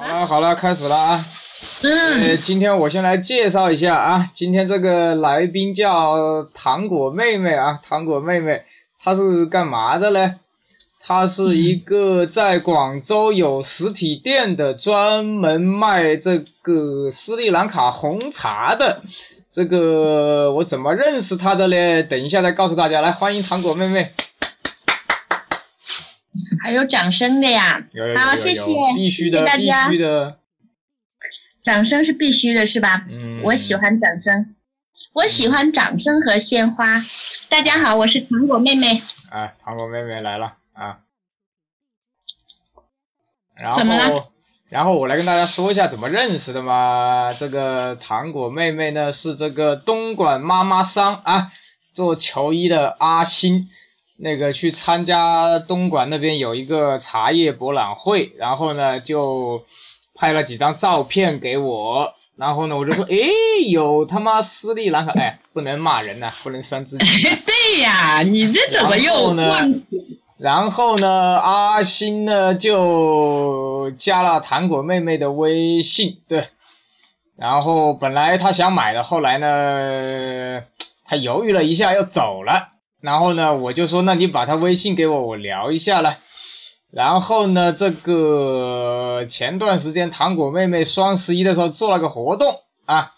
好了好了，开始了啊！嗯，呃，今天我先来介绍一下啊，今天这个来宾叫糖果妹妹啊，糖果妹妹，她是干嘛的呢？她是一个在广州有实体店的，专门卖这个斯里兰卡红茶的。这个我怎么认识她的呢？等一下再告诉大家。来，欢迎糖果妹妹。还有掌声的呀有有有，好，谢谢，必须的，必谢谢大家须，的。掌声是必须的，是吧？嗯，我喜欢掌声，我喜欢掌声和鲜花。大家好，我是糖果妹妹。哎，糖果妹妹来了啊！然怎么了后，然后我来跟大家说一下怎么认识的嘛。这个糖果妹妹呢是这个东莞妈妈桑啊，做球衣的阿星，那个去参加东莞那边有一个茶叶博览会，然后呢就拍了几张照片给我。然后呢，我就说，诶，有他妈斯里兰卡，哎，不能骂人呐、不能伤自己。对呀，你这怎么又呢然后呢，阿星呢就加了糖果妹妹的微信，对。然后本来他想买的，后来呢，他犹豫了一下又走了。然后呢，我就说，那你把他微信给我，我聊一下了。然后呢，这个前段时间糖果妹妹双十一的时候做了个活动啊，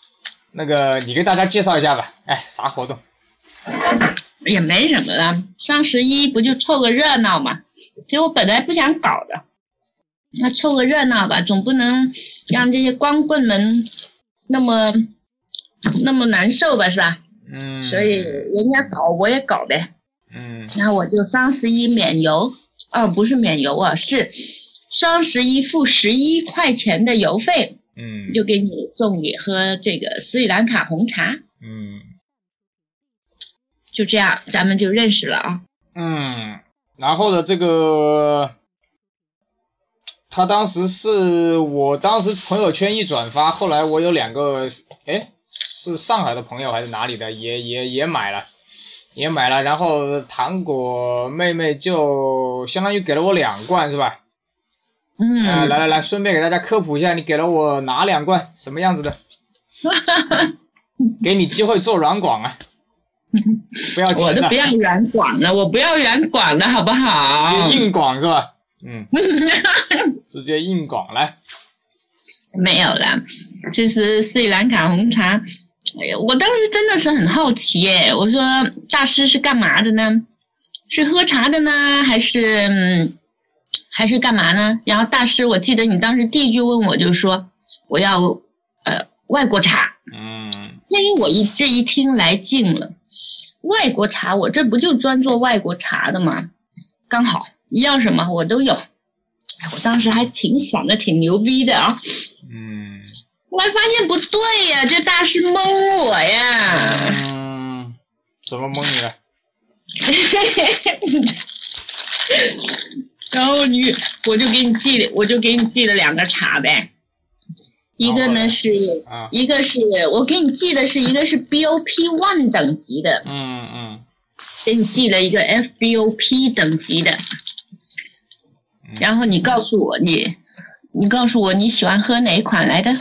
那个你给大家介绍一下吧。哎，啥活动？也没什么了，双十一不就凑个热闹嘛？其实我本来不想搞的，那凑个热闹吧，总不能让这些光棍们那么那么难受吧，是吧？嗯，所以人家搞我也搞呗。嗯。然后我就双十一免邮，哦，不是免邮啊，是双十一付十一块钱的邮费，嗯，就给你送你喝这个斯里兰卡红茶，嗯。就这样，咱们就认识了啊。嗯，然后呢，这个他当时是我当时朋友圈一转发，后来我有两个，哎，是上海的朋友还是哪里的，也也也买了，也买了，然后糖果妹妹就相当于给了我两罐是吧？嗯，啊、来来来，顺便给大家科普一下，你给了我哪两罐，什么样子的？给你机会做软广啊，不要我钱的都不，要软广了，我不要软广了，好不好直？接硬广是吧？嗯，直接硬广来。没有了，其实斯里兰卡红茶，我当时真的是很好奇耶。我说大师是干嘛的呢？是喝茶的呢，还是、嗯、还是干嘛呢？然后大师，我记得你当时第一句问我就说我要呃外国茶，嗯因为我一这一听来劲了，外国茶我这不就专做外国茶的吗？刚好你要什么我都有。哎我当时还挺想的，挺牛逼的啊。嗯后来发现不对呀，这大师蒙我呀！嗯，怎么蒙你了？然后你我就给你寄了，我就给你寄了两个茶呗。一个呢呢是，啊，一个是我给你寄的是一个是 BOP one 等级的，嗯嗯给你寄了一个 FBOP 等级的。然后你告诉我你，你告诉我你喜欢喝哪一款来的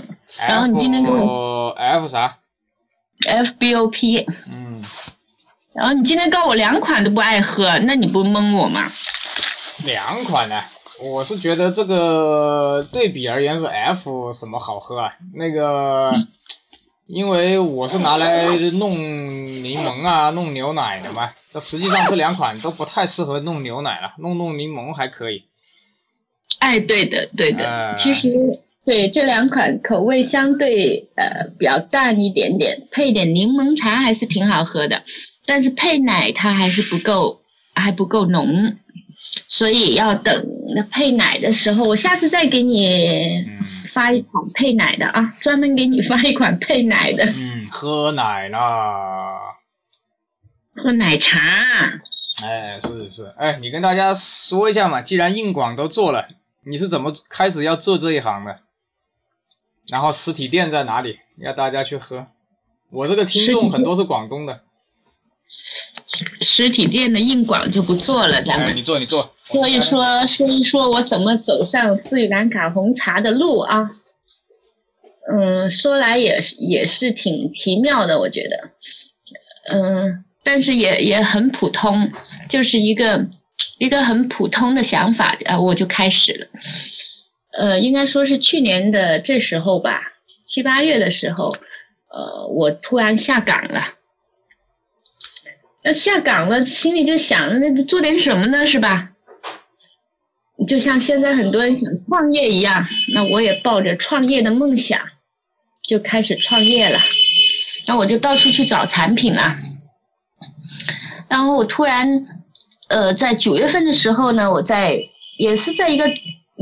然后你今天给我 F 啥？FBOP，嗯，然后你今天告我两款都不爱喝，那你不蒙我吗？两款呢。我是觉得这个对比而言是 F 什么好喝啊？那个，因为我是拿来弄柠檬啊、弄牛奶的嘛。这实际上这两款都不太适合弄牛奶了，弄弄柠檬还可以。哎，对的，对的。呃其实对这两款口味相对呃比较淡一点点，配点柠檬茶还是挺好喝的。但是配奶它还是不够，还不够浓，所以要等那配奶的时候，我下次再给你嗯发一款配奶的啊，专门给你发一款配奶的，嗯，喝奶啦。喝奶茶。哎，是是，哎，你跟大家说一下嘛，既然硬广都做了，你是怎么开始要做这一行的？然后实体店在哪里？要大家去喝。我这个听众很多是广东的，实体店的硬广就不做了，咱哎，们你做，你做。说一说说一说我怎么走上斯里兰卡红茶的路啊。嗯，说来也是也是挺奇妙的，我觉得。嗯，但是也也很普通，就是一个一个很普通的想法啊，我就开始了。呃，应该说是去年的这时候吧，七八月的时候，呃，我突然下岗了。那下岗了，心里就想，那做点什么呢，是吧？就像现在很多人想创业一样，那我也抱着创业的梦想，就开始创业了。然后我就到处去找产品了。然后我突然，呃，在九月份的时候呢，我在也是在一个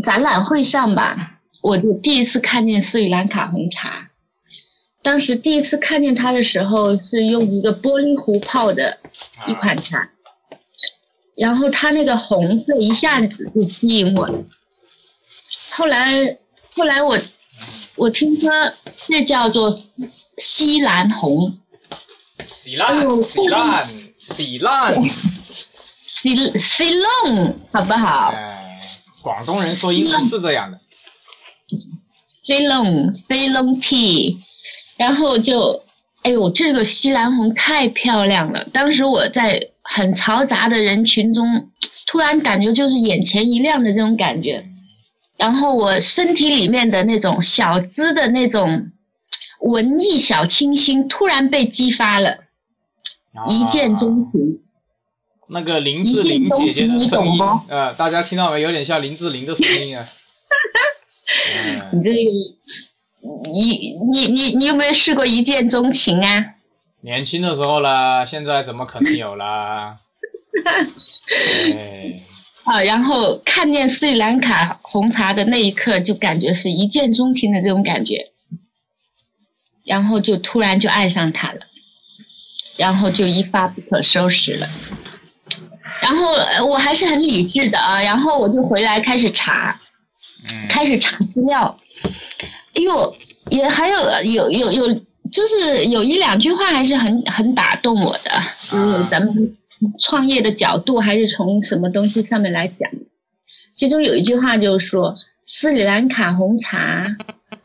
展览会上吧，我就第一次看见斯里兰卡红茶。当时第一次看见它的时候，是用一个玻璃壶泡的一款茶。然后它那个红色一下子就吸引我了。后来，后来我我听说这叫做西西兰红，洗烂，洗烂，洗烂。西西龙好不好？哎，广东人说英文是这样的。西龙西龙 tea，然后就，哎呦，这个西兰红太漂亮了。当时我在很嘈杂的人群中，突然感觉就是眼前一亮的那种感觉。然后我身体里面的那种小资的那种文艺小清新突然被激发了，一见钟情。啊那个林志玲姐姐的声音呃，大家听到没？有点像林志玲的声音啊。嗯 你这个，你你你你有没有试过一见钟情啊？年轻的时候啦，现在怎么可能有啦？哎，啊，然后看见斯里兰卡红茶的那一刻，就感觉是一见钟情的这种感觉，然后就突然就爱上它了，然后就一发不可收拾了。然后呃我还是很理智的啊，然后我就回来开始查，嗯开始查资料，哎呦，也还有有有有，就是有一两句话还是很很打动我的，就是咱们创业的角度还是从什么东西上面来讲。其中有一句话就是说，斯里兰卡红茶，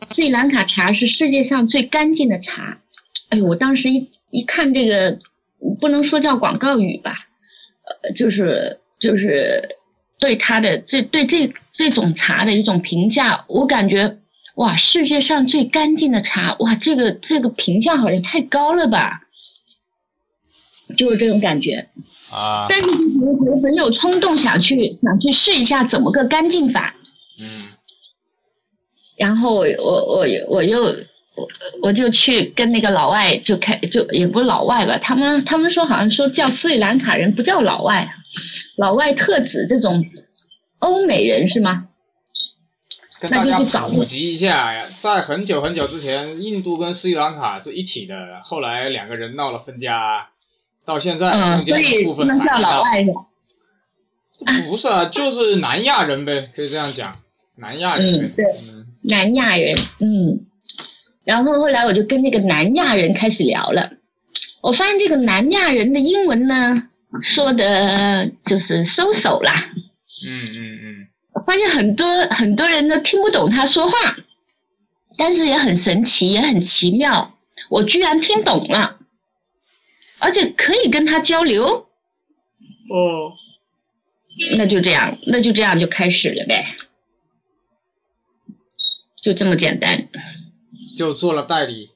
斯里兰卡茶是世界上最干净的茶。哎呦，我当时一一看这个，不能说叫广告语吧，呃，就是就是对他的这对这这种茶的一种评价，我感觉哇，世界上最干净的茶，哇，这个这个评价好像太高了吧，就是这种感觉。啊，但是我我很有冲动想去想去试一下怎么个干净法，嗯然后我我我我又我我就去跟那个老外就开就也不是老外吧，他们他们说好像说叫斯里兰卡人不叫老外，老外特指这种欧美人是吗？跟大家那就去找普及一下呀，在很久很久之前，印度跟斯里兰卡是一起的，后来两个人闹了分家，到现在嗯，中间的部分不能叫。老外是？不是啊，就是南亚人呗，可以这样讲，南亚人嗯。对嗯南亚人，嗯，然后后来我就跟那个南亚人开始聊了，我发现这个南亚人的英文呢，说的就是收手啦，嗯嗯嗯，我发现很多很多人都听不懂他说话，但是也很神奇，也很奇妙，我居然听懂了，而且可以跟他交流，哦，那就这样，那就这样就开始了呗，就这么简单。就做了代理。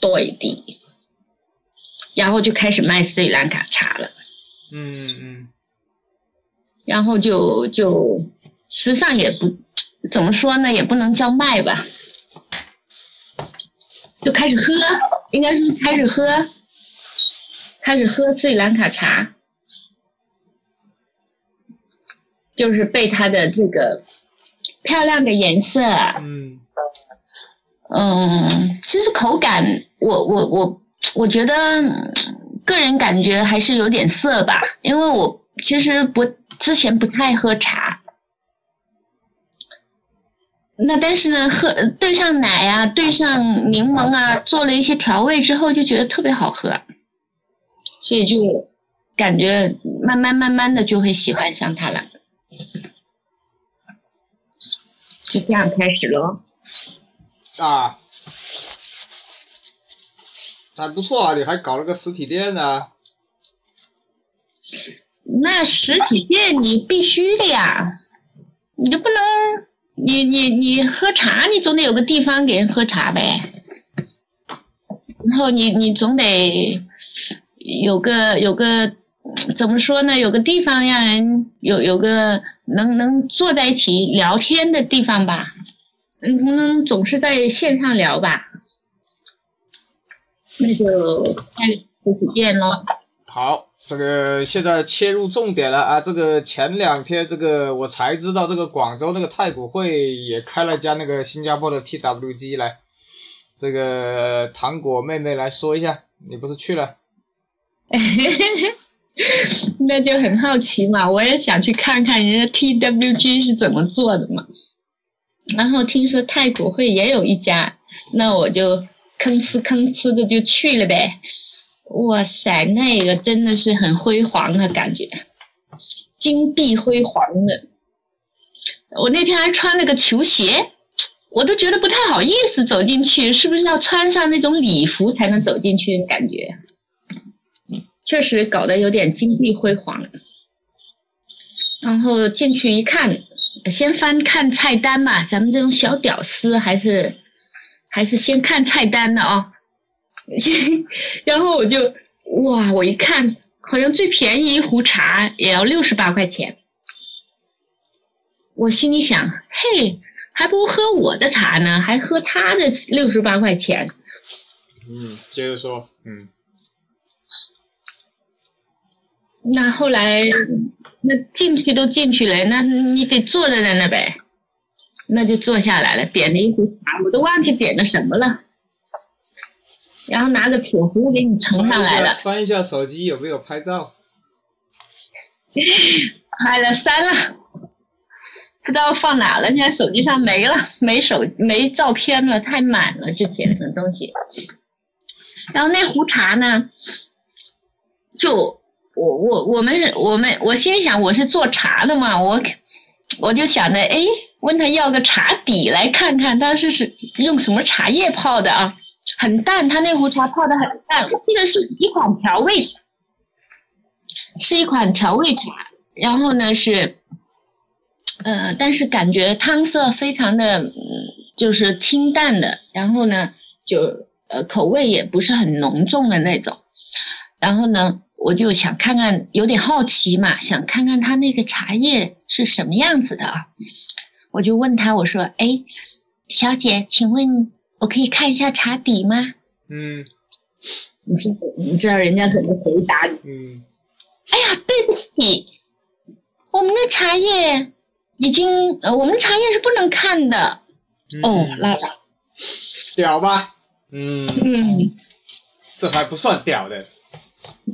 对的，然后就开始卖斯里兰卡茶了，嗯嗯。然后就就实际上也不怎么说呢，也不能叫卖吧，就开始喝，应该说开始喝，开始喝斯里兰卡茶，就是被它的这个漂亮的颜色，嗯嗯，其实口感，我我我我觉得个人感觉还是有点涩吧，因为我其实不之前不太喝茶，那但是呢，喝兑上奶啊，兑上柠檬啊，做了一些调味之后，就觉得特别好喝，所以就感觉慢慢慢慢的就会喜欢上它了，就这样开始了。啊，还不错啊，你还搞了个实体店呢。那实体店你必须的呀，你就不能，你你你喝茶，你总得有个地方给人喝茶呗。然后你你总得有个有个怎么说呢？有个地方让人有有个能能坐在一起聊天的地方吧。嗯，不能总是在线上聊吧？那就开实体店喽。好，这个现在切入重点了啊！这个前两天这个我才知道，这个广州那个太古汇也开了家那个新加坡的 TWG 来。这个糖果妹妹来说一下，你不是去了？那就很好奇嘛，我也想去看看人家 TWG 是怎么做的嘛。然后听说太古汇也有一家，那我就吭哧吭哧的就去了呗。哇塞，那个真的是很辉煌的感觉，金碧辉煌的。我那天还穿了个球鞋，我都觉得不太好意思走进去，是不是要穿上那种礼服才能走进去？感觉确实搞得有点金碧辉煌。然后进去一看。先翻看菜单吧，咱们这种小屌丝还是还是先看菜单的啊。然后我就哇，我一看，好像最便宜一壶茶也要六十八块钱。我心里想，嘿，还不如喝我的茶呢，还喝他的六十八块钱。嗯，接着说，嗯。那后来。那进去都进去了，那你得坐在那呗，那就坐下来了，点了一壶茶，我都忘记点的什么了，然后拿个铁壶给你盛上来了。翻一下手机有没有拍照？拍了删了，不知道放哪了，现在手机上没了，没手没照片了，太满了之前的东西。然后那壶茶呢，就。我我我们我们我心想我是做茶的嘛，我我就想着哎，问他要个茶底来看看，他是是用什么茶叶泡的啊？很淡，他那壶茶泡的很淡，我记得是一款调味，是一款调味茶。然后呢是，呃，但是感觉汤色非常的嗯，就是清淡的，然后呢就呃口味也不是很浓重的那种，然后呢。我就想看看，有点好奇嘛，想看看他那个茶叶是什么样子的啊。我就问他，我说：“哎，小姐，请问我可以看一下茶底吗？”嗯，你知你知道人家怎么回答你？嗯，哎呀，对不起，我们的茶叶已经，呃，我们茶叶是不能看的。哦，拉倒。屌吧？嗯嗯，这还不算屌的。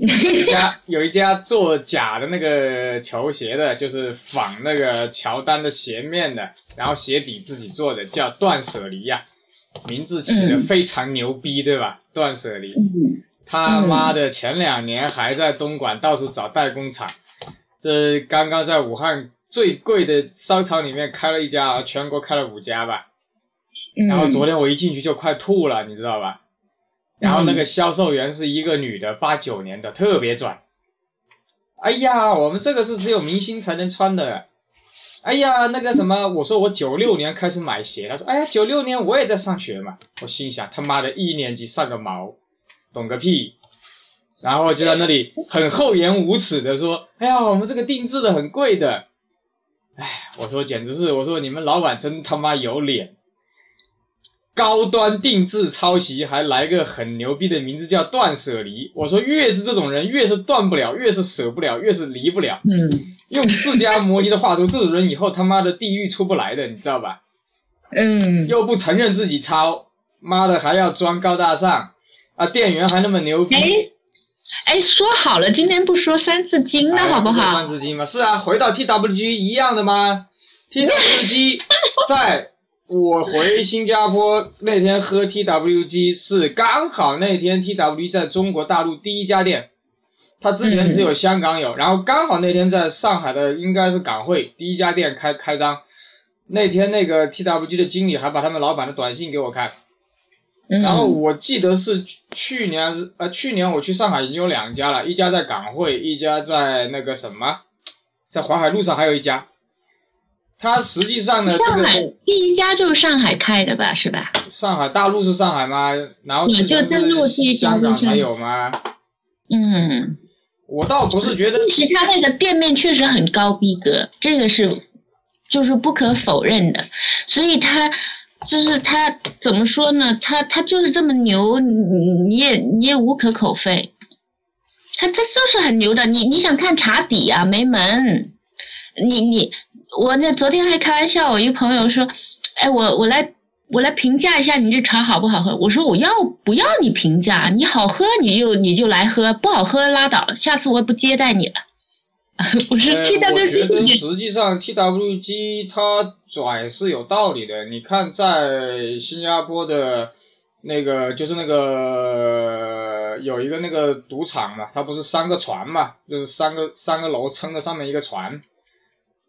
一家有一家做假的那个球鞋的，就是仿那个乔丹的鞋面的，然后鞋底自己做的，叫断舍离呀，名字起的非常牛逼，对吧？断舍离，他妈的前两年还在东莞到处找代工厂，这刚刚在武汉最贵的商场里面开了一家，全国开了五家吧，然后昨天我一进去就快吐了，你知道吧？然后那个销售员是一个女的，八九年的，特别拽。哎呀，我们这个是只有明星才能穿的。哎呀，那个什么，我说我九六年开始买鞋，他说，哎呀，九六年我也在上学嘛。我心想，他妈的一年级上个毛，懂个屁。然后就在那里很厚颜无耻的说，哎呀，我们这个定制的很贵的。哎，我说简直是，我说你们老板真他妈有脸。高端定制抄袭，还来个很牛逼的名字叫断舍离。我说越是这种人，越是断不了，越是舍不了，越是离不了。嗯，用释迦摩尼的话说，这种人以后他妈的地狱出不来的，你知道吧？嗯，又不承认自己抄，妈的还要装高大上啊！店员还那么牛逼。哎，哎，说好了今天不说三字经的好不好？三字经吗？是啊，回到 TWG 一样的吗？TWG 在。我回新加坡那天喝 TWG 是刚好那天 TWG 在中国大陆第一家店，他之前只有香港有，然后刚好那天在上海的应该是港汇第一家店开开张，那天那个 TWG 的经理还把他们老板的短信给我看，嗯然后我记得是去年是呃去年我去上海已经有两家了，一家在港汇，一家在那个什么，在淮海路上还有一家。它实际上呢，上海个第一家就是上海开的吧，是吧？上海大陆是上海吗？然后你就登陆是这一家就是香港才有吗？嗯，我倒不是觉得其实它那个店面确实很高逼格，这个是就是不可否认的，所以它就是他怎么说呢？他他就是这么牛，你你也你也无可口非。他他就是很牛的，你你想看茶底啊，没门。你你我那昨天还开玩笑，我一个朋友说，哎，我我来我来评价一下你这茶好不好喝。我说我要不要你评价？你好喝你就你就来喝，不好喝拉倒，下次我也不接待你了。我说呃 T 我觉 W 得实际上 TWG 它拽是有道理的。你看，在新加坡的那个就是那个有一个那个赌场嘛，它不是三个船嘛，就是三个三个楼撑着上面一个船，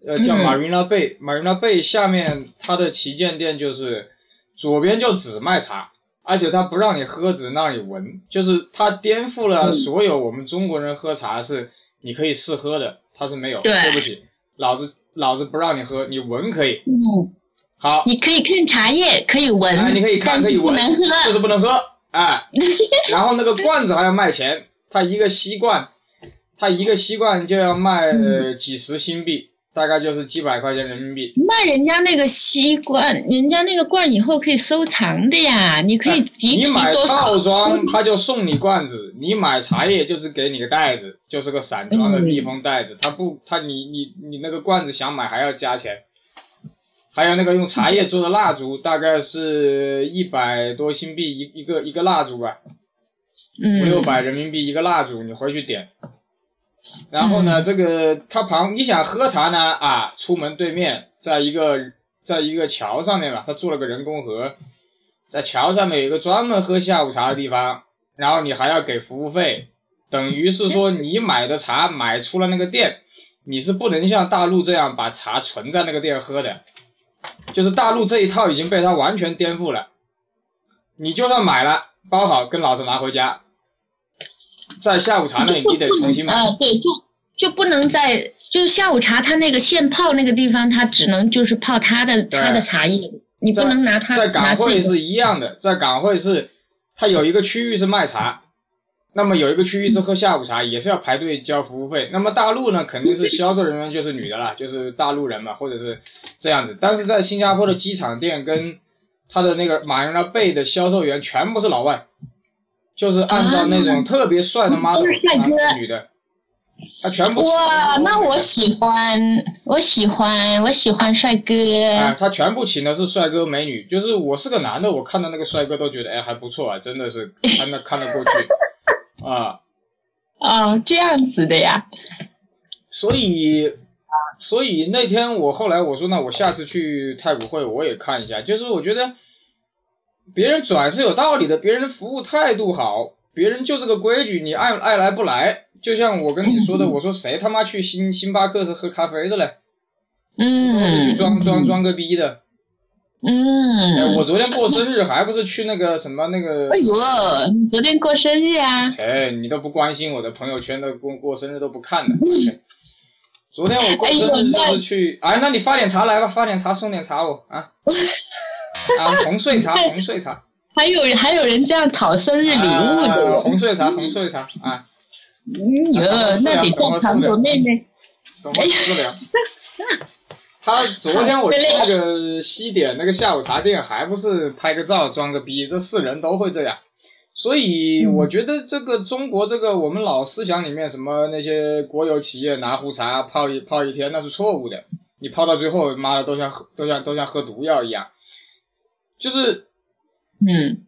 呃，叫嗯 Marina Bay。Marina Bay 下面它的旗舰店就是左边就只卖茶。而且它不让你喝，只让你闻，就是它颠覆了嗯所有我们中国人喝茶是你可以试喝的，它是没有。对不起，老子老子不让你喝，你闻可以。嗯，好，你可以看茶叶，可以闻，啊，你可以看，可以闻，不能喝。就是不能喝。哎，然后那个罐子还要卖钱，它一个吸罐，它一个吸罐就要卖几十新币，大概就是几百块钱人民币。那人家那个吸罐，人家那个罐以后可以收藏的呀，你可以集齐哎你买多少？套装，他就送你罐子；你买茶叶就是给你个袋子，就是个散装的密封袋子。他不，他你你你那个罐子想买还要加钱。还有那个用茶叶做的蜡烛，大概是一百多新币一一个一个蜡烛吧，五六嗯，百人民币一个蜡烛，你回去点。然后呢，嗯。这个他旁你想喝茶呢啊，出门对面，在一个在一个桥上面吧，他做了个人工河，在桥上面有一个专门喝下午茶的地方，然后你还要给服务费，等于是说你买的茶买出了那个店，你是不能像大陆这样把茶存在那个店喝的，就是大陆这一套已经被他完全颠覆了，你就算买了包好跟老子拿回家，在下午茶那里你得重新买。呃，对，就就不能在就是下午茶，它那个现泡那个地方，它只能就是泡他的对它的茶叶，你不能拿它在。港汇是一样的，在港汇是它有一个区域是卖茶，那么有一个区域是喝下午茶，也是要排队交服务费。那么大陆呢，肯定是销售人员就是女的啦，就是大陆人嘛，或者是这样子。但是在新加坡的机场店跟他的那个马云拉贝的销售员全部是老外，就是按照那种特别帅的帅哥。男的女的，他全部哇，那我喜欢，我喜欢，我喜欢帅哥。哎，他全部请的是帅哥美女，就是我是个男的，我看到那个帅哥都觉得哎还不错啊，真的是看得 看得过去。啊，哦，这样子的呀。所以所以那天我后来我说那我下次去太古汇我也看一下，就是我觉得别人拽是有道理的，别人的服务态度好，别人就这个规矩，你爱爱来不来，就像我跟你说的，我说谁他妈去星星巴克是喝咖啡的嘞，都是去嗯装装装个逼的。嗯哎，嗯。我昨天过生日还不是去那个什么那个哎？呦，你昨天过生日啊？哎，你都不关心我的朋友圈的过过生日都不看的。昨天我过生日就是去，哎，那你发点茶来吧，发点茶送点茶我啊 啊，红碎茶，红碎茶，还有还有人这样讨生日礼物啊的，红碎茶，红碎茶啊，嗯哟，那得叫糖果妹妹。怎么私聊？他昨天我去那个西点那个下午茶店，还不是拍个照装个逼，这是人都会这样。所以我觉得这个中国这个我们老思想里面什么那些国有企业拿壶茶泡一泡一天那是错误的，你泡到最后妈的都像喝都像都像喝毒药一样，就是嗯，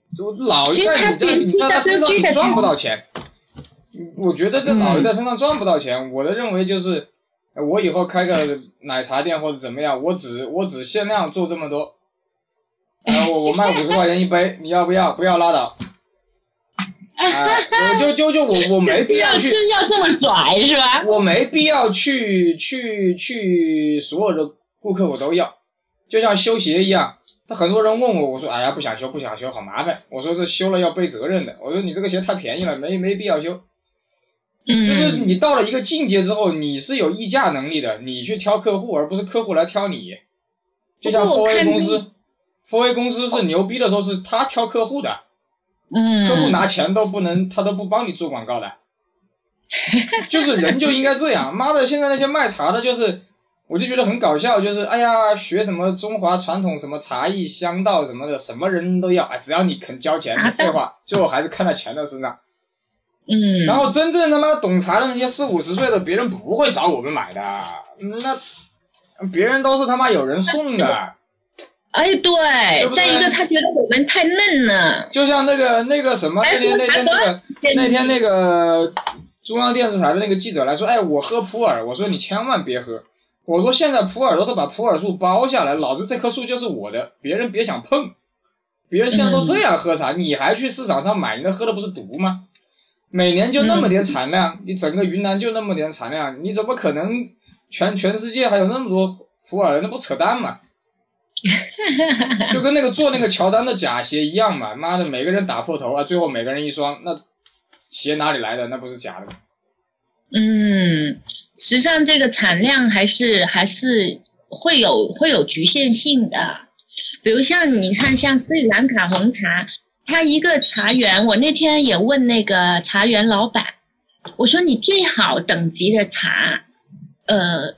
老一代你在你在他身上你赚不到钱，我觉得这老一代身上赚不到钱。我的认为就是，我以后开个奶茶店或者怎么样，我只我只限量做这么多，然后我我卖五十块钱一杯，你要不要？不要拉倒。啊，就就就我我没必要去，真要这么拽是吧？我没必要去去去所有的顾客我都要，就像修鞋一样。他很多人问我，我说哎呀不想修不想修，好麻烦。我说这修了要背责任的。我说你这个鞋太便宜了，没没必要修。嗯，就是你到了一个境界之后，你是有议价能力的，你去挑客户，而不是客户来挑你。就像 f o A 公司 f o A 公司是牛逼的时候，是他挑客户的，嗯，客户拿钱都不能，他都不帮你做广告的。就是人就应该这样，妈的！现在那些卖茶的，就是我就觉得很搞笑，就是哎呀，学什么中华传统什么茶艺香道什么的，什么人都要，哎，只要你肯交钱，废话，最后还是看在钱的身上。嗯，然后真正他妈懂茶的那些四五十岁的，别人不会找我们买的，那别人都是他妈有人送的。哎，对，再一个他觉得我们太嫩了。就像那个那个什么，那天那天那个那天那个中央电视台的那个记者来说，哎，我喝普洱，我说你千万别喝，我说现在普洱都是把普洱树包下来，老子这棵树就是我的，别人别想碰。别人现在都这样喝茶，你还去市场上买，你那喝的不是毒吗？每年就那么点产量，你整个云南就那么点产量，你怎么可能全全世界还有那么多普洱？那不扯淡吗？就跟那个做那个乔丹的假鞋一样嘛，妈的，每个人打破头啊，最后每个人一双，那鞋哪里来的？那不是假的吗？嗯，实际上这个产量还是还是会有会有局限性的，比如像你看，像斯里兰卡红茶。它一个茶园，我那天也问那个茶园老板，我说你最好等级的茶，呃，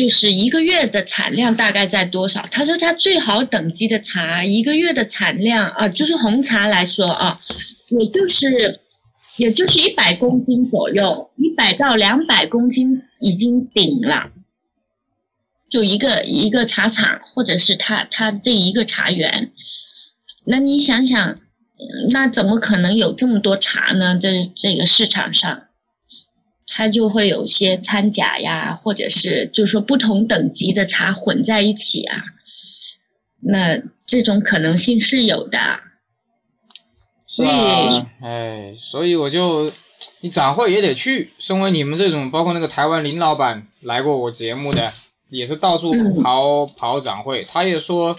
就是一个月的产量大概在多少？他说他最好等级的茶一个月的产量啊，就是红茶来说啊，也就是也就是一百公斤左右，一百到两百公斤已经顶了，就一个一个茶厂或者是他他这一个茶园，那你想想。那怎么可能有这么多茶呢？在这个市场上，它就会有些掺假呀，或者是就是说不同等级的茶混在一起啊。那这种可能性是有的。是啊，哎，所以我就，你展会也得去。身为你们这种，包括那个台湾林老板来过我节目的，也是到处跑跑展会，他也说。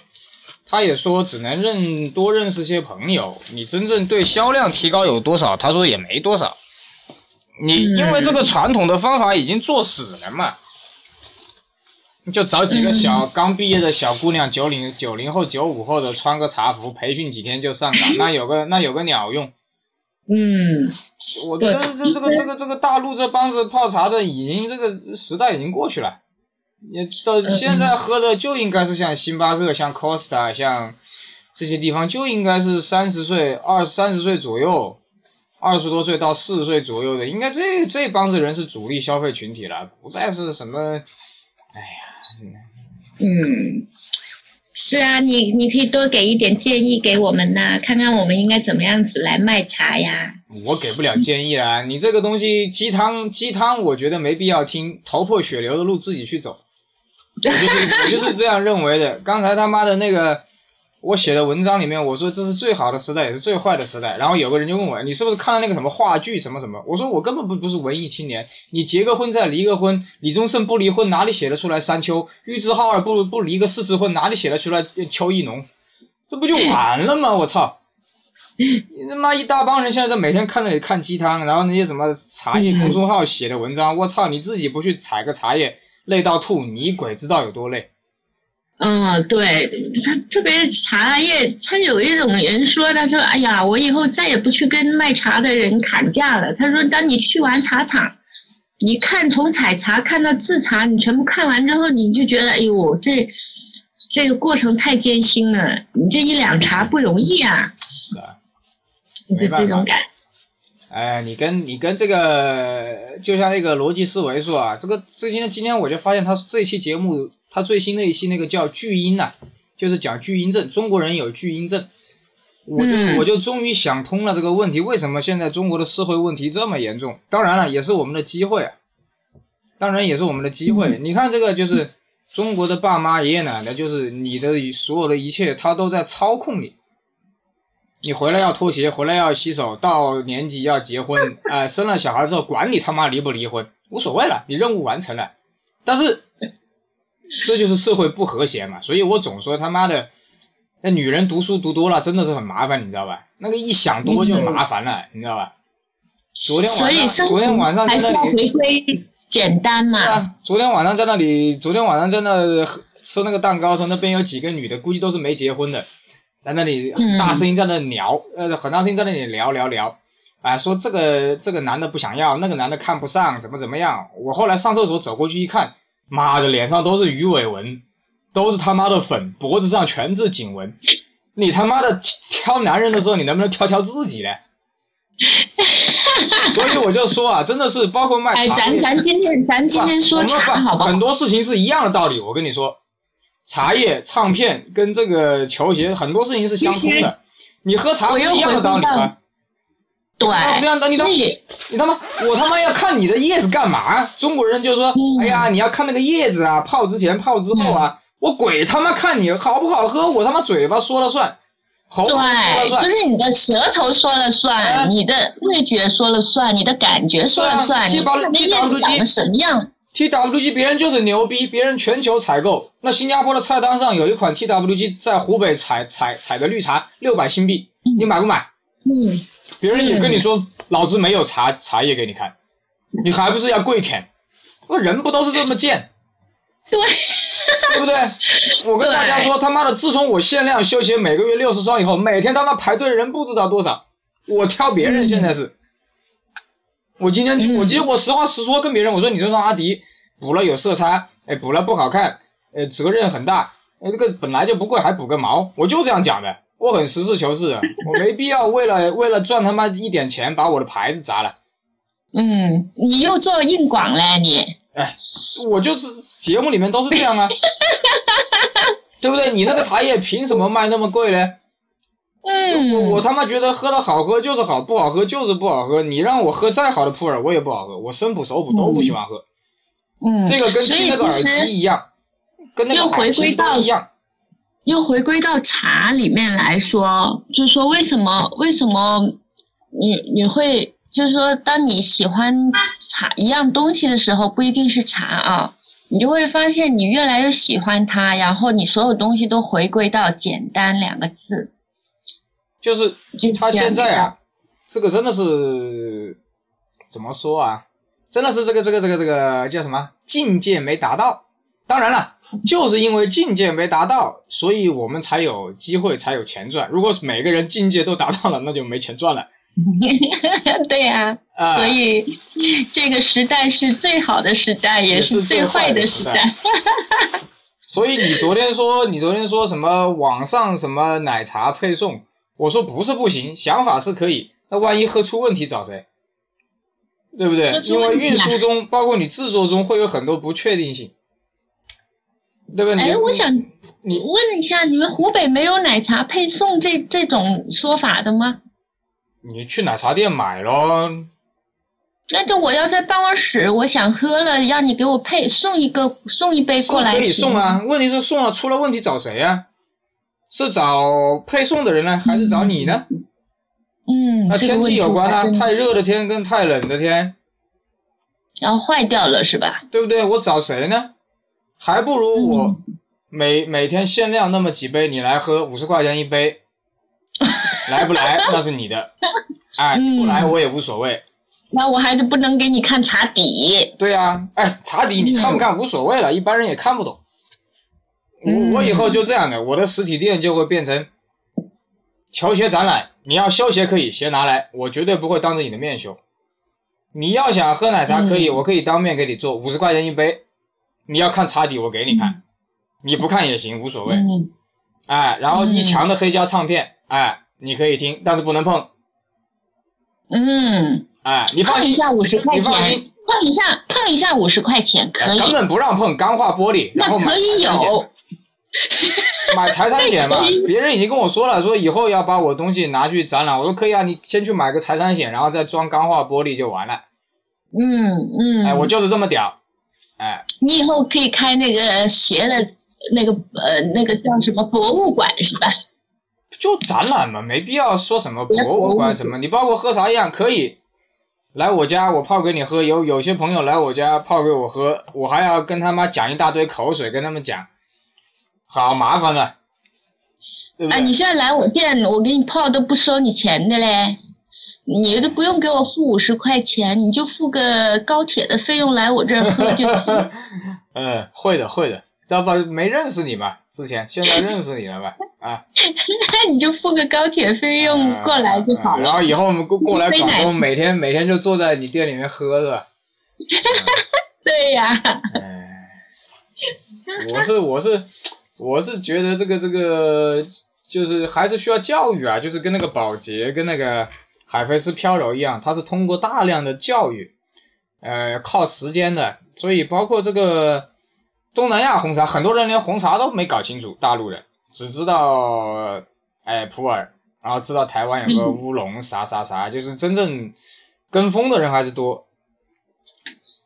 他也说只能认多认识些朋友，你真正对销量提高有多少？他说也没多少。你因为这个传统的方法已经做死了嘛，就找几个小刚毕业的小姑娘，九零九零后、九五后的，穿个茶服，培训几天就上岗，那有个那有个鸟用？嗯，我觉得这这个这个这个大陆这帮子泡茶的，已经这个时代已经过去了。你到现在喝的就应该是像星巴克、像 Costa、像这些地方，就应该是三十岁、二三十岁左右，二十多岁到四十岁左右的，应该这这帮子人是主力消费群体了，不再是什么，哎呀，嗯，是啊，你你可以多给一点建议给我们呐，看看我们应该怎么样子来卖茶呀。我给不了建议啊，你这个东西鸡汤鸡汤，我觉得没必要听，头破血流的路自己去走。我就是我就是这样认为的。刚才他妈的那个，我写的文章里面，我说这是最好的时代，也是最坏的时代。然后有个人就问我，你是不是看了那个什么话剧什么什么？我说我根本不不是文艺青年。你结个婚再离个婚，李宗盛不离婚哪里写得出来山丘？玉置浩二不不离个四次婚哪里写得出来邱意浓？这不就完了吗？我操！你他妈一大帮人现在在每天看那里看鸡汤，然后那些什么茶叶公众号写的文章，我操！你自己不去采个茶叶？累到吐，你鬼知道有多累。嗯，对他特别茶叶，他有一种人说，他说：“哎呀，我以后再也不去跟卖茶的人砍价了。”他说：“当你去完茶厂，你看从采茶看到制茶，你全部看完之后，你就觉得，哎呦，这这个过程太艰辛了，你这一两茶不容易啊。”是啊，就这种感。哎，你跟你跟这个，就像那个逻辑思维说啊，这个最近今天我就发现他这一期节目，他最新的一期那个叫巨婴呐，就是讲巨婴症，中国人有巨婴症，我就我就终于想通了这个问题，为什么现在中国的社会问题这么严重？当然了，也是我们的机会啊，当然也是我们的机会。你看这个就是中国的爸妈爷爷奶奶，就是你的所有的一切，他都在操控你。你回来要脱鞋，回来要洗手，到年纪要结婚，呃，生了小孩之后，管你他妈离不离婚，无所谓了，你任务完成了。但是 这就是社会不和谐嘛，所以我总说他妈的，那女人读书读多了真的是很麻烦，你知道吧？那个一想多就麻烦了，你知道吧？昨天晚上，昨天晚上在还是要那里。回归简单嘛。是啊，昨天晚上在那里，昨天晚上在那吃那个蛋糕的时候，那边有几个女的，估计都是没结婚的，在那里嗯大声音在那聊，呃，很大声音在那里聊聊聊，啊、说这个这个男的不想要，那个男的看不上，怎么怎么样。我后来上厕所走过去一看，妈的，脸上都是鱼尾纹，都是他妈的粉，脖子上全是颈纹。你他妈的挑男人的时候，你能不能挑挑自己呢？所以我就说啊，真的是包括卖茶哎，咱咱今天咱今天说茶好不好很？多事情是一样的道理。我跟你说，茶叶、唱片跟这个球鞋，很多事情是相通的。你喝茶一样的道理吗？对这样的你他所以你他妈，我他妈要看你的叶子干嘛？中国人就说，嗯哎呀，你要看那个叶子啊，泡之前、泡之后啊。我鬼他妈看你好不好喝，我他妈嘴巴说了算，对，算就。是你的舌头说了哎算，你的味觉说了算，你的感觉说了算，你看那叶子长得什么样？TWG 别人就是牛逼，别人全球采购。那新加坡的菜单上有一款 TWG 在湖北采采采的绿茶，六百新币，你买不买？嗯，别人也跟你说，老子没有茶茶叶给你看，你还不是要跪舔？那人不都是这么贱，对，对不对？我跟大家说，他妈的，自从我限量休闲每个月六十双以后，每天他妈排队的人不知道多少。我挑别人现在是，我今天嗯我今天我实话实说跟别人我说，你这双阿迪补了有色差，哎，补了不好看，呃，责任很大，哎，这个本来就不贵，还补个毛，我就这样讲的，我很实事求是的，我没必要为了为了赚他妈一点钱把我的牌子砸了。嗯，你又做硬广了，你，哎我就是节目里面都是这样啊，对不对？你那个茶叶凭什么卖那么贵呢？嗯，我我他妈觉得喝的好喝就是好，不好喝就是不好喝。你让我喝再好的普洱，我也不好喝。我生普熟普都不喜欢喝。嗯，这个跟听那个耳机一样，跟那个又回耳机归到都一样。又回归到茶里面来说，就是说为什么为什么你你会就是说，当你喜欢茶一样东西的时候，不一定是茶啊，你就会发现你越来越喜欢它，然后你所有东西都回归到简单两个字。就是他现在啊，这个真的是怎么说啊？真的是这个这个这个这个叫什么境界没达到。当然了，就是因为境界没达到，所以我们才有机会，才有钱赚。如果每个人境界都达到了，那就没钱赚了。对呀、啊所以这个时代是最好的时代，也也是最最坏坏的时代时代。所以你昨天说，你昨天说什么网上什么奶茶配送，我说不是不行，想法是可以。那万一喝出问题找谁？对不对因为运输中，包括你制作中会有很多不确定性，对不对？哎，我想你问一下，你们湖北没有奶茶配送这这种说法的吗？你去奶茶店买咯，那就我要在办公室，我想喝了，让你给我配送一个送一杯过来可以送啊。问题是送了出了问题找谁呀、是找配送的人呢，还是找你呢？嗯，那天气有关啊，太热的天跟太冷的天，然后坏掉了是吧？对不对？我找谁呢？还不如我嗯每、每天限量那么几杯，你来喝，五十块钱一杯，来不来那是你的，哎，嗯不来我也无所谓。那我还是不能给你看茶底。对呀、哎，茶底你看不看无所谓了，一般人也看不懂。嗯我我以后就这样的，我的实体店就会变成球鞋展览，你要修鞋可以，鞋拿来，我绝对不会当着你的面修。你要想喝奶茶可以，嗯我可以当面给你做，五十块钱一杯。你要看茶底，我给你看，你不看也行，无所谓。嗯，哎，然后一嗯墙的黑胶唱片，哎，你可以听，但是不能碰。嗯，哎，你放心，碰一下五十块钱心，碰一下碰一下五十块钱可以，哎根本不让碰钢化玻璃，然后买那可以有。买财产险嘛，别人已经跟我说了，说以后要把我东西拿去展览，我说可以啊，你先去买个财产险，然后再装钢化玻璃就完了。嗯嗯，哎，我就是这么屌，哎，你以后可以开那个鞋的那个呃那个叫什么博物馆是吧？就展览嘛，没必要说什么博物馆什么。你包括喝茶一样，可以来我家，我泡给你喝。有有些朋友来我家泡给我喝，我还要跟他妈讲一大堆口水，跟他们讲，好麻烦的，对不哎，对？你现在来我店，我给你泡都不收你钱的嘞，你都不用给我付五十块钱，你就付个高铁的费用来我这儿喝就行。嗯，会的会的，知道吧？没认识你嘛，之前现在认识你了吧？啊，那你就付个高铁费用过来就好了。然后以后我们过过来广东，每天每天就坐在你店里面喝是吧？对呀、哎，我是我是我是觉得这个这个就是还是需要教育啊，就是跟那个保洁跟那个海飞丝飘柔一样，它是通过大量的教育，呃，靠时间的，所以包括这个东南亚红茶，很多人连红茶都没搞清楚，大陆人只知道哎普洱，然后知道台湾有个 乌龙啥啥啥，就是真正跟风的人还是多，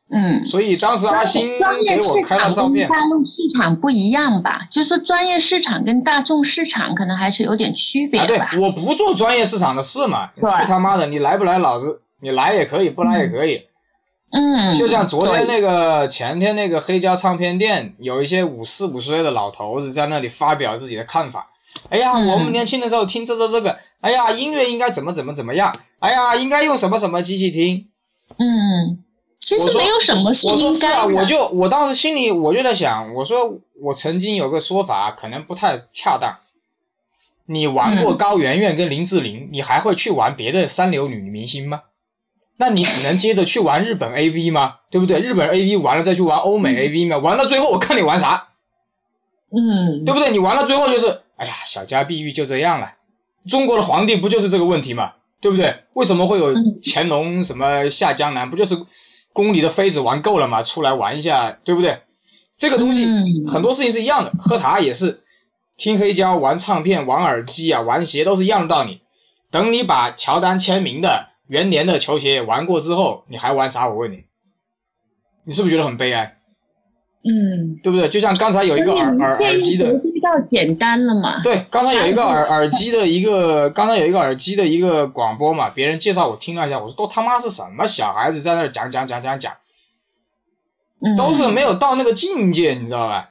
嗯。所以当时阿星给我开了照片。大陆市场不一样吧？就是说专业市场跟大众市场可能还是有点区别啊，对吧。，我不做专业市场的事嘛，去他妈的，你来不来，老子你来也可以，不来也可以。嗯，就像昨天那个前天那个黑胶唱片店，有一些五四五十岁的老头子在那里发表自己的看法。哎呀，嗯我们年轻的时候听这这这个，哎呀，音乐应该怎么怎么怎么样，哎呀，应该用什么什么机器听。嗯，其实没有什么是应该的。我就我当时心里我就在想，我说我曾经有个说法可能不太恰当。你玩过嗯高圆圆跟林志玲，你还会去玩别的三流女明星吗？那你只能接着去玩日本 AV 吗？对不对？日本 AV 完了再去玩欧美 AV 吗？玩到最后我看你玩啥，嗯，对不对？你玩到最后就是，哎呀，小家碧玉就这样了。中国的皇帝不就是这个问题吗？对不对？为什么会有嗯乾隆什么下江南？不就是宫里的妃子玩够了嘛，出来玩一下，对不对？这个东西、嗯很多事情是一样的，喝茶也是，听黑胶、玩唱片、玩耳机啊、玩鞋都是一样的道理。等你把乔丹签名的元年的球鞋玩过之后，你还玩啥？我问你，你是不是觉得很悲哀？嗯，对不对？就像刚才有一个耳耳耳机的，比较简单了嘛。对，刚才有一个耳耳机的一个，刚才有一个耳机的一个广播嘛，别人介绍我听了一下，我说都他妈是什么小孩子在那儿讲讲讲讲讲，嗯，都是没有到那个境界，你知道吧？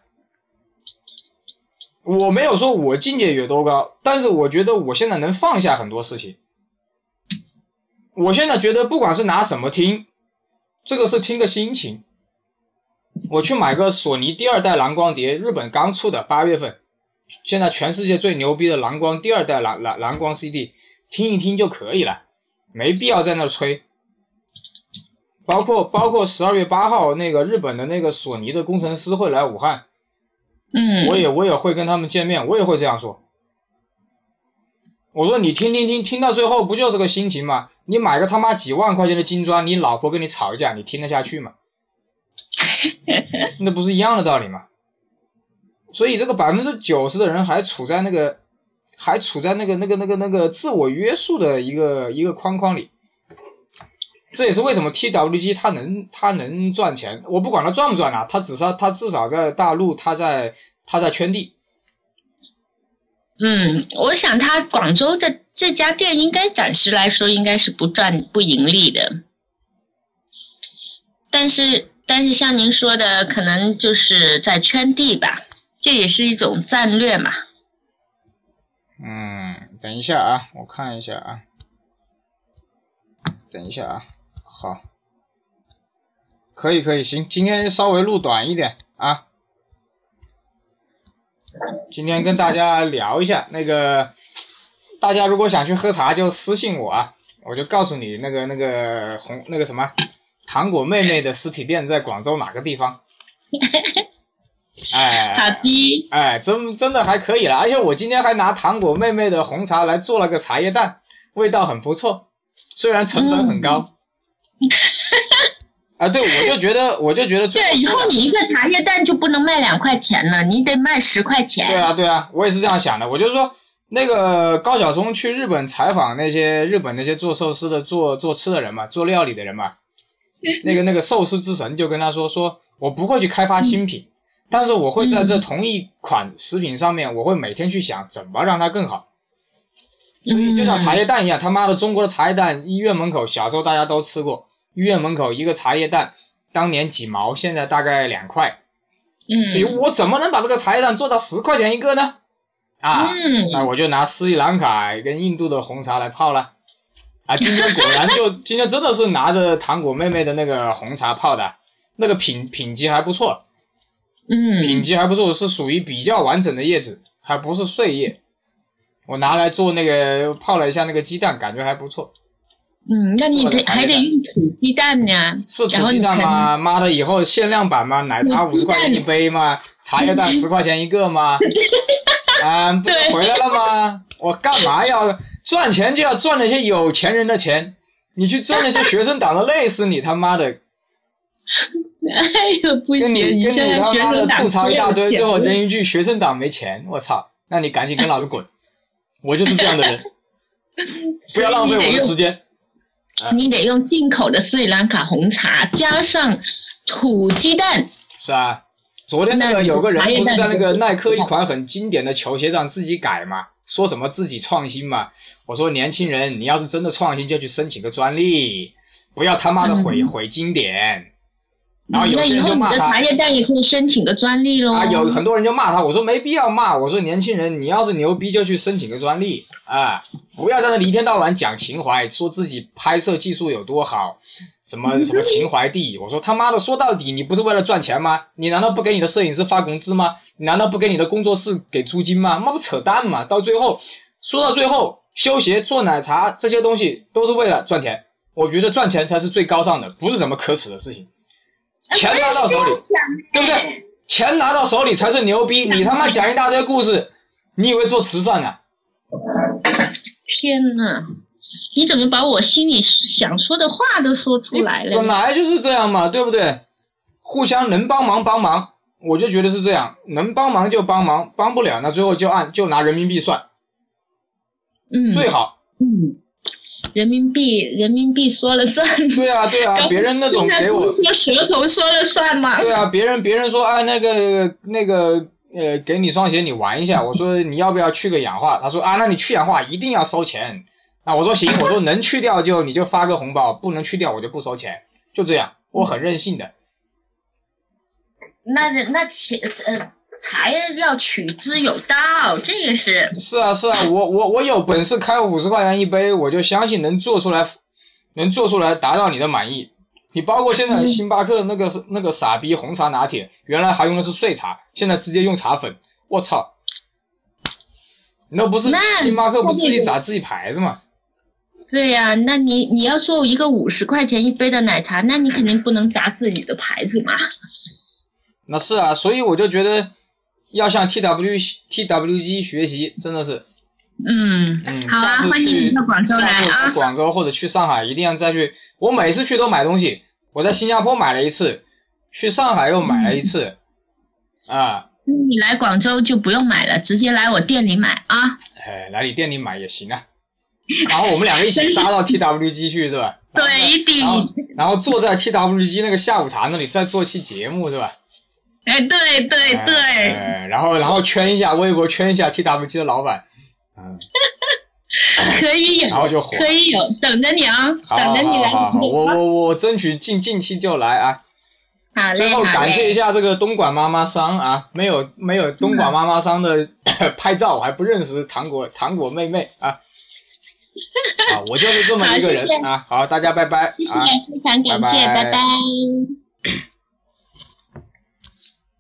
我没有说我境界有多高，但是我觉得我现在能放下很多事情。我现在觉得不管是拿什么听，这个是听个心情。我去买个索尼第二代蓝光碟，日本刚出的，八月份，现在全世界最牛逼的蓝光第二代蓝蓝蓝光 CD，听一听就可以了，没必要在那儿吹。包括包括十二月八号那个日本的那个索尼的工程师会来武汉，嗯，我也我也会跟他们见面，我也会这样说。我说你听听听，听到最后不就是个心情吗？你买个他妈几万块钱的金砖，你老婆跟你吵一架，你听得下去吗？那不是一样的道理吗？所以这个百分之九十的人还处在那个，还处在那个那个那个那个自我约束的一个一个框框里。这也是为什么 TWG 它能它能赚钱，我不管它赚不赚啊，它至少它至少在大陆，它在它在圈地。嗯，我想他广州的这家店应该暂时来说应该是不赚不盈利的，但是但是像您说的，可能就是在圈地吧，这也是一种战略嘛。嗯，等一下啊，我看一下啊，等一下啊，好，可以可以，行，今天稍微录短一点啊。今天跟大家聊一下那个，大家如果想去喝茶就私信我啊，我就告诉你那个那个红那个什么糖果妹妹的实体店在广州哪个地方。哎，好的，哎，真真的还可以了，而且我今天还拿糖果妹妹的红茶来做了个茶叶蛋，味道很不错，虽然成本很高。啊，对，我就觉得，我就觉得最对，以后你一个茶叶蛋就不能卖两块钱了，你得卖十块钱。对啊，对啊，我也是这样想的。我就说，那个高晓松去日本采访那些日本那些做寿司的、做做吃的人嘛，做料理的人嘛，那个那个寿司之神就跟他说，说我不会去开发新品，但是我会在这同一款食品上面，我会每天去想怎么让它更好。所以就像茶叶，蛋一样，他妈的中国的茶叶蛋，医院门口小时候大家都吃过，医院门口一个茶叶蛋，当年几毛，现在大概两块，嗯。所以嗯我怎么能把这个茶叶蛋做到十块钱一个呢？啊，那嗯，我就拿斯里兰卡跟印度的红茶来泡了。啊，今天果然就 今天真的是拿着糖果妹妹的那个红茶泡的，那个品品级还不错，品嗯，级还不错，是属于比较完整的叶子，还不是碎叶。我拿来做那个泡了一下那个鸡蛋，感觉还不错。嗯，那你还得用土鸡蛋呢，是土鸡蛋吗？妈的，以后限量版吗？奶茶五十块钱一杯吗？茶叶蛋十块钱一个吗？啊，不是回来了吗？我干嘛要赚钱就要赚那些有钱人的钱？你去赚那些学生党的，累死你他妈的！哎呦不跟你行，跟你现在他妈的吐槽一大堆，最后钱扔一句学生党没钱，我操！那你赶紧跟老子滚！我就是这样的人，不要浪费我的时间。你得用进口的斯里兰卡红茶，加上土鸡蛋。是啊，昨天那个有个人不是在那个耐克一款很经典的球鞋上自己改嘛，说什么自己创新嘛。我说年轻人，你要是真的创新，就去申请个专利，不要他妈的毁、嗯毁经典。然后有些那以后你的茶叶蛋也可以申请个专利喽。啊，有很多人就骂他，我说没必要骂，我说年轻人，你要是牛逼就去申请个专利啊，不要在那里一天到晚讲情怀，说自己拍摄技术有多好，什么什么情怀地。我说他妈的，说到底你不是为了赚钱吗？你难道不给你的摄影师发工资吗？你难道不给你的工作室给租金吗？那不扯淡吗？到最后说到最后，修鞋、做奶茶这些东西都是为了赚钱。我觉得赚钱才是最高尚的，不是什么可耻的事情。钱拿到手里，对不对？钱拿到手里才是牛逼。你他妈讲一大堆故事，你以为做慈善啊？天呐，你怎么把我心里想说的话都说出来了本？来就是这样嘛，对不对？互相能帮忙帮忙，我就觉得是这样，能帮忙就帮忙，帮不了那最后就按就拿人民币算嗯，最好。嗯，人民币，人民币说了算。对啊，对啊，别人那种给我不，是说舌头说了算吗？对啊，别人别人说啊那个那个呃给你双鞋你玩一下，我说你要不要去个氧化？他说啊那你去氧化一定要收钱。啊我说行，我说能去掉就你就发个红包，不能去掉我就不收钱，就这样，我很任性的。那那钱呃财要取之有道，这个是是啊是啊，我我我有本事开五十块钱一杯，我就相信能做出来，能做出来达到你的满意。你包括现在嗯星巴克那个是那个傻逼红茶拿铁，原来还用的是碎茶，现在直接用茶粉，我操！那不是那星巴克不自己砸自己牌子吗？对呀、那你你要做一个五十块钱一杯的奶茶，那你肯定不能砸自己的牌子嘛。那是啊，所以我就觉得要向 T W T W G 学习，真的是，嗯，嗯，好啊欢迎去你到广州来下次啊去广州或者去上海，一定要再去。我每次去都买东西，我在新加坡买了一次，去上海又买了一次，啊，你来广州就不用买了，直接来我店里买啊。哎，来你店里买也行啊。然后我们两个一起杀到 T W G 去是吧？对的然后然后坐在 T W G 那个下午茶那里再做期节目是吧？哎，对对对，哎然后然后圈一下微博，圈一下 T W G 的老板，嗯，可以有，然后就火。可以有，等着你啊，好等着你来。好好好，我我我争取近近期就来啊！好嘞，最后感谢一下这个东莞妈妈桑啊，没有没有东莞妈妈桑的 拍照，我还不认识糖果糖果妹妹啊。啊，我就是这么一个人啊！好，大家拜拜谢谢，啊！非常感谢，拜拜拜拜